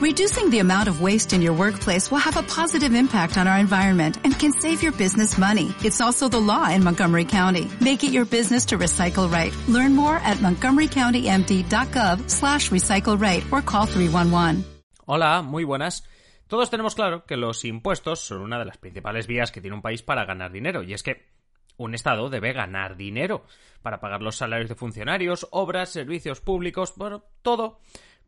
Reducing the amount of waste in your workplace will have a positive impact on our environment and can save your business money. It's also the law in Montgomery County. Make it your business to recycle right. Learn more at montgomerycountymd.gov slash recycle right or call 311. Hola, muy buenas. Todos tenemos claro que los impuestos son una de las principales vías que tiene un país para ganar dinero, y es que un Estado debe ganar dinero para pagar los salarios de funcionarios, obras, servicios públicos, bueno, todo.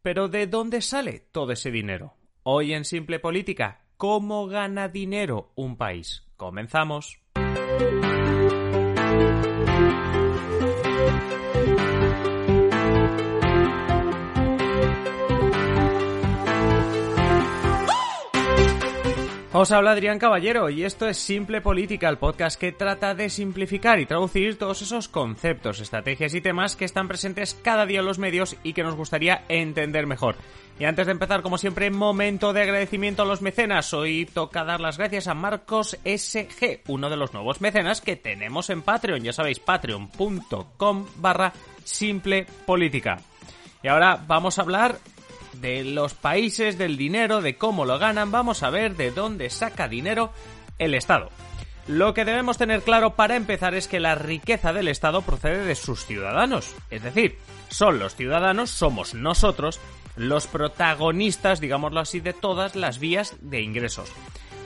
Pero ¿de dónde sale todo ese dinero? Hoy en Simple Política, ¿cómo gana dinero un país? Comenzamos. Os habla Adrián Caballero y esto es Simple Política, el podcast que trata de simplificar y traducir todos esos conceptos, estrategias y temas que están presentes cada día en los medios y que nos gustaría entender mejor. Y antes de empezar, como siempre, momento de agradecimiento a los mecenas. Hoy toca dar las gracias a Marcos SG, uno de los nuevos mecenas que tenemos en Patreon. Ya sabéis, patreon.com barra. Y ahora vamos a hablar de los países, del dinero, de cómo lo ganan, vamos a ver de dónde saca dinero el Estado. Lo que debemos tener claro para empezar es que la riqueza del Estado procede de sus ciudadanos. Es decir, son los ciudadanos, somos nosotros, los protagonistas, digámoslo así, de todas las vías de ingresos.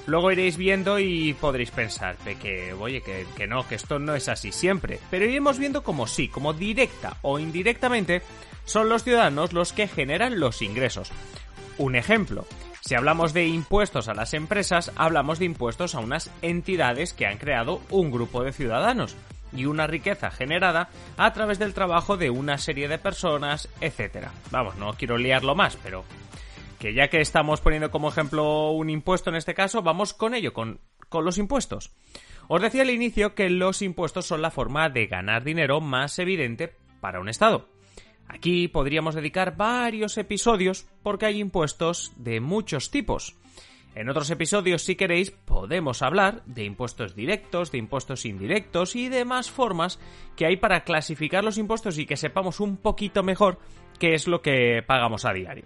Luego iréis viendo y podréis pensar de que, oye, que, que no, que esto no es así siempre. Pero iremos viendo como sí, como directa o indirectamente, son los ciudadanos los que generan los ingresos. Un ejemplo, si hablamos de impuestos a las empresas, hablamos de impuestos a unas entidades que han creado un grupo de ciudadanos y una riqueza generada a través del trabajo de una serie de personas, etc. Vamos, no quiero liarlo más, pero que ya que estamos poniendo como ejemplo un impuesto en este caso, vamos con ello, con, con los impuestos. Os decía al inicio que los impuestos son la forma de ganar dinero más evidente para un Estado. Aquí podríamos dedicar varios episodios porque hay impuestos de muchos tipos. En otros episodios, si queréis, podemos hablar de impuestos directos, de impuestos indirectos y demás formas que hay para clasificar los impuestos y que sepamos un poquito mejor qué es lo que pagamos a diario.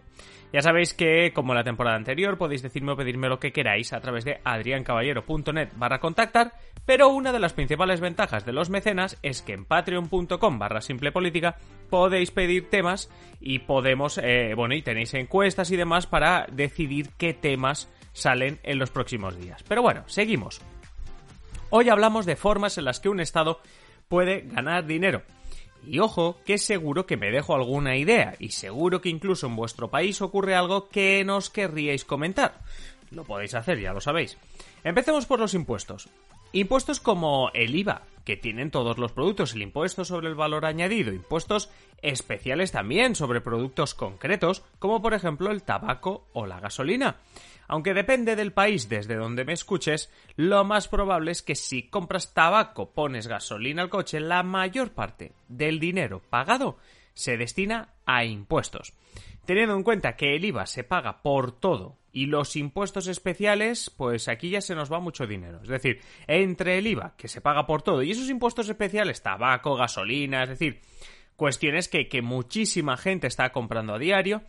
Ya sabéis que, como la temporada anterior, podéis decirme o pedirme lo que queráis a través de adriancaballero.net barra contactar, pero una de las principales ventajas de los mecenas es que en patreon.com barra simplepolítica podéis pedir temas y podemos, eh, bueno, y tenéis encuestas y demás para decidir qué temas salen en los próximos días. Pero bueno, seguimos. Hoy hablamos de formas en las que un Estado puede ganar dinero. Y ojo, que seguro que me dejo alguna idea, y seguro que incluso en vuestro país ocurre algo que nos querríais comentar. Lo podéis hacer, ya lo sabéis. Empecemos por los impuestos. Impuestos como el IVA, que tienen todos los productos, el impuesto sobre el valor añadido, impuestos especiales también sobre productos concretos, como por ejemplo el tabaco o la gasolina. Aunque depende del país desde donde me escuches, lo más probable es que si compras tabaco, pones gasolina al coche, la mayor parte del dinero pagado se destina a impuestos. Teniendo en cuenta que el IVA se paga por todo y los impuestos especiales, pues aquí ya se nos va mucho dinero. Es decir, entre el IVA, que se paga por todo, y esos impuestos especiales, tabaco, gasolina, es decir, cuestiones que, que muchísima gente está comprando a diario,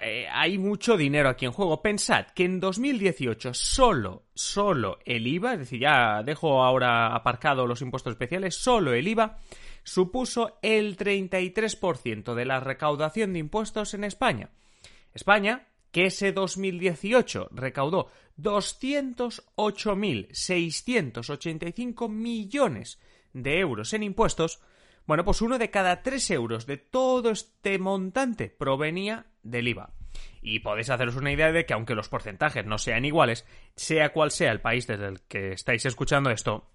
eh, hay mucho dinero aquí en juego. Pensad que en 2018 solo, solo el IVA, es decir, ya dejo ahora aparcado los impuestos especiales, solo el IVA supuso el 33% de la recaudación de impuestos en España. España, que ese 2018 recaudó 208.685 millones de euros en impuestos, bueno, pues uno de cada tres euros de todo este montante provenía del IVA. Y podéis haceros una idea de que aunque los porcentajes no sean iguales, sea cual sea el país desde el que estáis escuchando esto,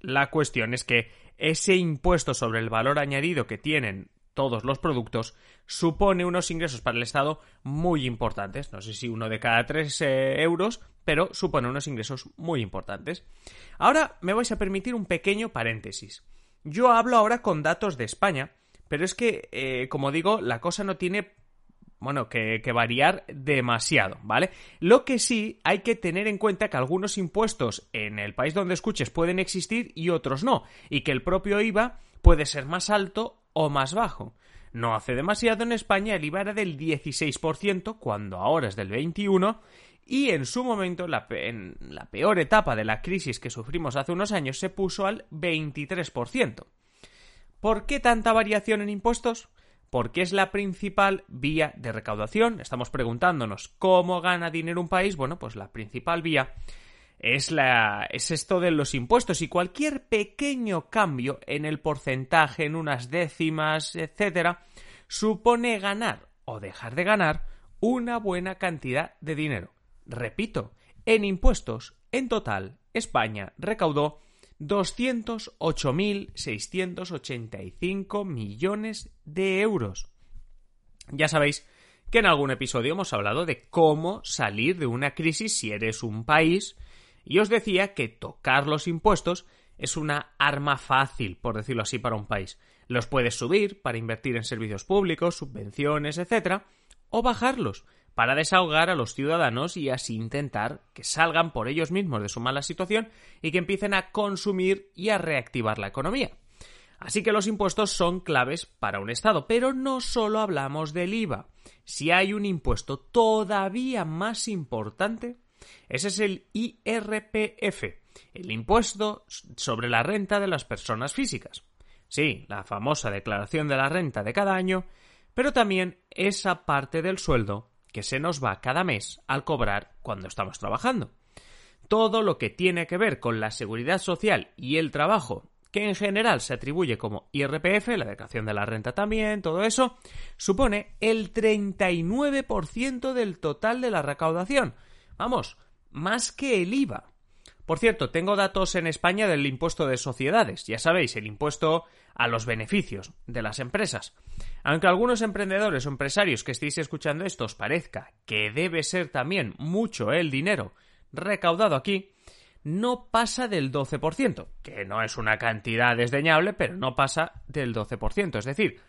la cuestión es que ese impuesto sobre el valor añadido que tienen todos los productos supone unos ingresos para el Estado muy importantes. No sé si uno de cada tres eh, euros, pero supone unos ingresos muy importantes. Ahora me vais a permitir un pequeño paréntesis. Yo hablo ahora con datos de España, pero es que, eh, como digo, la cosa no tiene bueno, que, que, variar demasiado, ¿vale? Lo que sí hay que tener en cuenta que algunos impuestos en el país donde escuches pueden existir y otros no, y que el propio IVA puede ser más alto o más bajo. No hace demasiado en España el IVA era del 16%, cuando ahora es del 21%, y en su momento, en la peor etapa de la crisis que sufrimos hace unos años, se puso al 23%. ¿Por qué tanta variación en impuestos? Porque es la principal vía de recaudación. Estamos preguntándonos cómo gana dinero un país. Bueno, pues la principal vía es, es esto de los impuestos y cualquier pequeño cambio en el porcentaje, en unas décimas, etcétera, supone ganar o dejar de ganar una buena cantidad de dinero. Repito, en impuestos, en total, España recaudó 208.685 millones de euros. Ya sabéis que en algún episodio hemos hablado de cómo salir de una crisis si eres un país y os decía que tocar los impuestos es una arma fácil, por decirlo así, para un país. Los puedes subir para invertir en servicios públicos, subvenciones, etc. o bajarlos para desahogar a los ciudadanos y así intentar que salgan por ellos mismos de su mala situación y que empiecen a consumir y a reactivar la economía. Así que los impuestos son claves para un Estado, pero no solo hablamos del IVA. Si hay un impuesto todavía más importante, ese es el IRPF, el impuesto sobre la renta de las personas físicas. Sí, la famosa declaración de la renta de cada año, pero también esa parte del sueldo que se nos va cada mes al cobrar cuando estamos trabajando. Todo lo que tiene que ver con la seguridad social y el trabajo, que en general se atribuye como IRPF, la declaración de la renta también, todo eso, supone el 39% del total de la recaudación. Vamos, más que el IVA. Por cierto, tengo datos en España del impuesto de sociedades, ya sabéis, el impuesto a los beneficios de las empresas. Aunque a algunos emprendedores o empresarios que estéis escuchando esto os parezca que debe ser también mucho el dinero recaudado aquí, no pasa del 12%, que no es una cantidad desdeñable, pero no pasa del 12%. Es decir,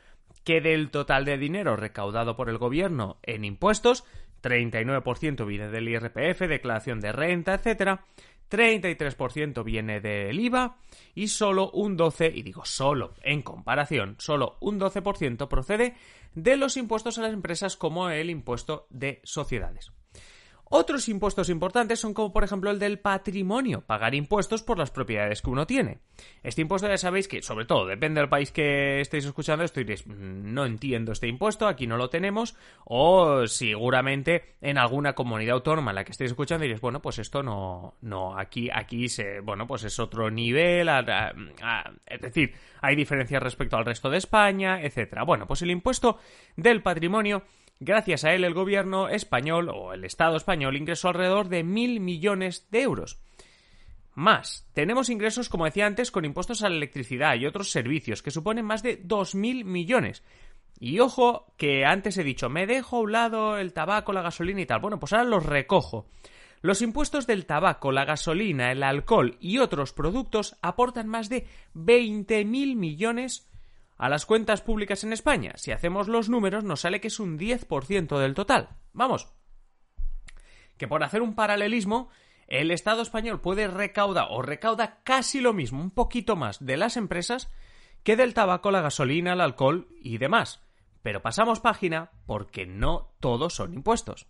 que del total de dinero recaudado por el gobierno en impuestos, 39% viene del IRPF, declaración de renta, etc., 33% viene del IVA y solo un 12%, y digo solo en comparación, solo un 12% procede de los impuestos a las empresas como el impuesto de sociedades. Otros impuestos importantes son como por ejemplo el del patrimonio, pagar impuestos por las propiedades que uno tiene. Este impuesto ya sabéis que, sobre todo, depende del país que estéis escuchando esto diréis, mm, no entiendo este impuesto, aquí no lo tenemos, o seguramente en alguna comunidad autónoma en la que estéis escuchando diréis, bueno, pues esto no, no, aquí, aquí se, bueno, pues es otro nivel, es decir, hay diferencias respecto al resto de España, etcétera. Bueno, pues el impuesto del patrimonio Gracias a él, el gobierno español o el Estado español ingresó alrededor de mil millones de euros. Más, tenemos ingresos, como decía antes, con impuestos a la electricidad y otros servicios, que suponen más de dos mil millones. Y ojo, que antes he dicho, me dejo a un lado el tabaco, la gasolina y tal. Bueno, pues ahora los recojo. Los impuestos del tabaco, la gasolina, el alcohol y otros productos aportan más de mil millones a las cuentas públicas en España. Si hacemos los números nos sale que es un 10% del total. Vamos. Que por hacer un paralelismo, el Estado español puede recaudar o recauda casi lo mismo, un poquito más de las empresas que del tabaco, la gasolina, el alcohol y demás. Pero pasamos página porque no todos son impuestos.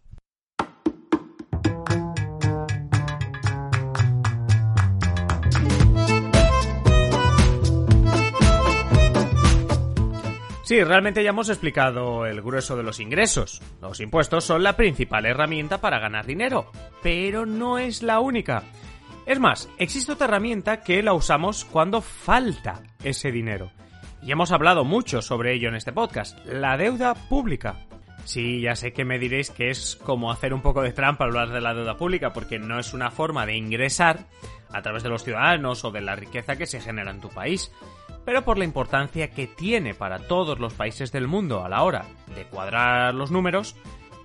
Sí, realmente ya hemos explicado el grueso de los ingresos. Los impuestos son la principal herramienta para ganar dinero, pero no es la única. Es más, existe otra herramienta que la usamos cuando falta ese dinero. Y hemos hablado mucho sobre ello en este podcast, la deuda pública. Sí, ya sé que me diréis que es como hacer un poco de trampa hablar de la deuda pública, porque no es una forma de ingresar a través de los ciudadanos o de la riqueza que se genera en tu país pero por la importancia que tiene para todos los países del mundo a la hora de cuadrar los números,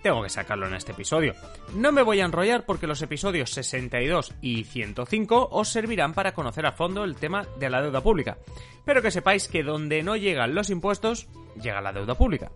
tengo que sacarlo en este episodio. No me voy a enrollar porque los episodios 62 y 105 os servirán para conocer a fondo el tema de la deuda pública, pero que sepáis que donde no llegan los impuestos, llega la deuda pública.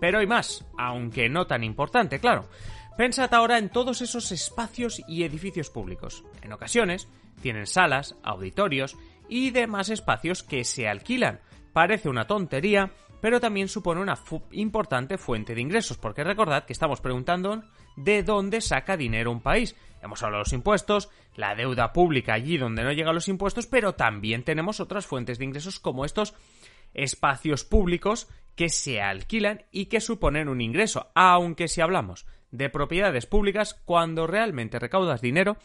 Pero hay más, aunque no tan importante, claro. Pensad ahora en todos esos espacios y edificios públicos. En ocasiones, tienen salas, auditorios y demás espacios que se alquilan. Parece una tontería, pero también supone una importante fuente de ingresos, porque recordad que estamos preguntando de dónde saca dinero un país. Hemos hablado de los impuestos, la deuda pública allí donde no llegan los impuestos, pero también tenemos otras fuentes de ingresos como estos espacios públicos que se alquilan y que suponen un ingreso, aunque si hablamos de propiedades públicas, cuando realmente recaudas dinero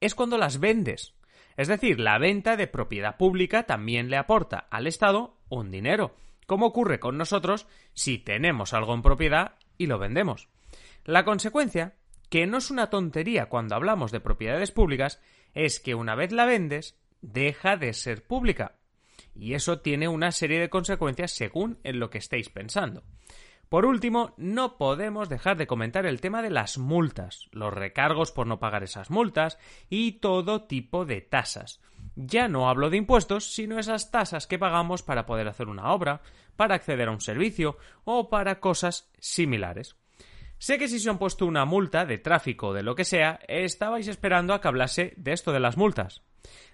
es cuando las vendes. Es decir, la venta de propiedad pública también le aporta al Estado un dinero, como ocurre con nosotros si tenemos algo en propiedad y lo vendemos. La consecuencia, que no es una tontería cuando hablamos de propiedades públicas, es que una vez la vendes, deja de ser pública. Y eso tiene una serie de consecuencias según en lo que estéis pensando. Por último, no podemos dejar de comentar el tema de las multas, los recargos por no pagar esas multas y todo tipo de tasas. Ya no hablo de impuestos, sino esas tasas que pagamos para poder hacer una obra, para acceder a un servicio o para cosas similares. Sé que si se han puesto una multa de tráfico o de lo que sea, estabais esperando a que hablase de esto de las multas.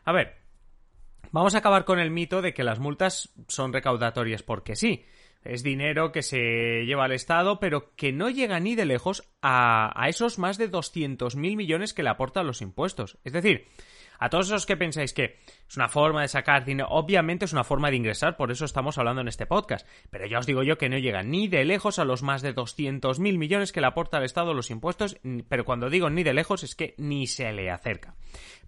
A ver, vamos a acabar con el mito de que las multas son recaudatorias porque sí. Es dinero que se lleva al Estado, pero que no llega ni de lejos a, esos más de 200.000 millones que le aportan los impuestos. Es decir, a todos esos que pensáis que es una forma de sacar dinero, obviamente es una forma de ingresar, por eso estamos hablando en este podcast, pero ya os digo yo que no llega ni de lejos a los más de 200.000 millones que le aporta al Estado los impuestos, pero cuando digo ni de lejos es que ni se le acerca.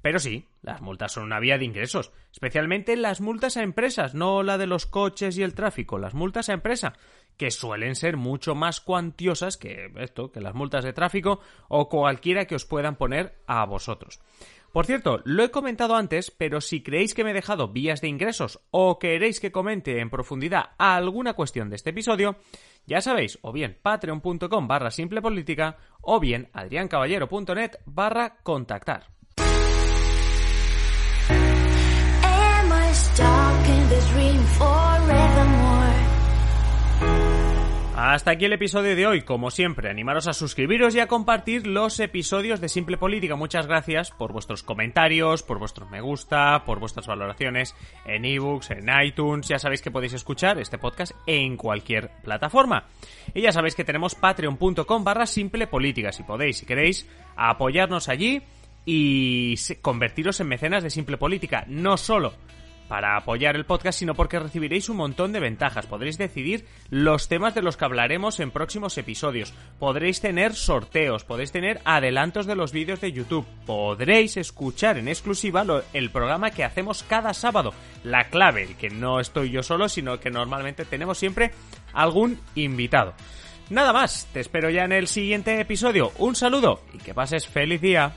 Pero sí, las multas son una vía de ingresos, especialmente las multas a empresas, no la de los coches y el tráfico, las multas a empresa, que suelen ser mucho más cuantiosas que esto, que las multas de tráfico o cualquiera que os puedan poner a vosotros. Por cierto, lo he comentado antes, pero si creéis que me he dejado vías de ingresos o queréis que comente en profundidad alguna cuestión de este episodio, ya sabéis, o bien patreon.com barra simplepolítica o bien adriancaballero.net barra contactar. Hasta aquí el episodio de hoy. Como siempre, animaros a suscribiros y a compartir los episodios de Simple Política. Muchas gracias por vuestros comentarios, por vuestros me gusta, por vuestras valoraciones en ebooks, en iTunes. Ya sabéis que podéis escuchar este podcast en cualquier plataforma. Y ya sabéis que tenemos patreon.com barra simple política. Si podéis, si queréis, apoyarnos allí y convertiros en mecenas de Simple Política. No solo para apoyar el podcast, sino porque recibiréis un montón de ventajas. Podréis decidir los temas de los que hablaremos en próximos episodios. Podréis tener sorteos, podréis tener adelantos de los vídeos de YouTube. Podréis escuchar en exclusiva el programa que hacemos cada sábado. La clave, que no estoy yo solo, sino que normalmente tenemos siempre algún invitado. Nada más, te espero ya en el siguiente episodio. Un saludo y que pases feliz día.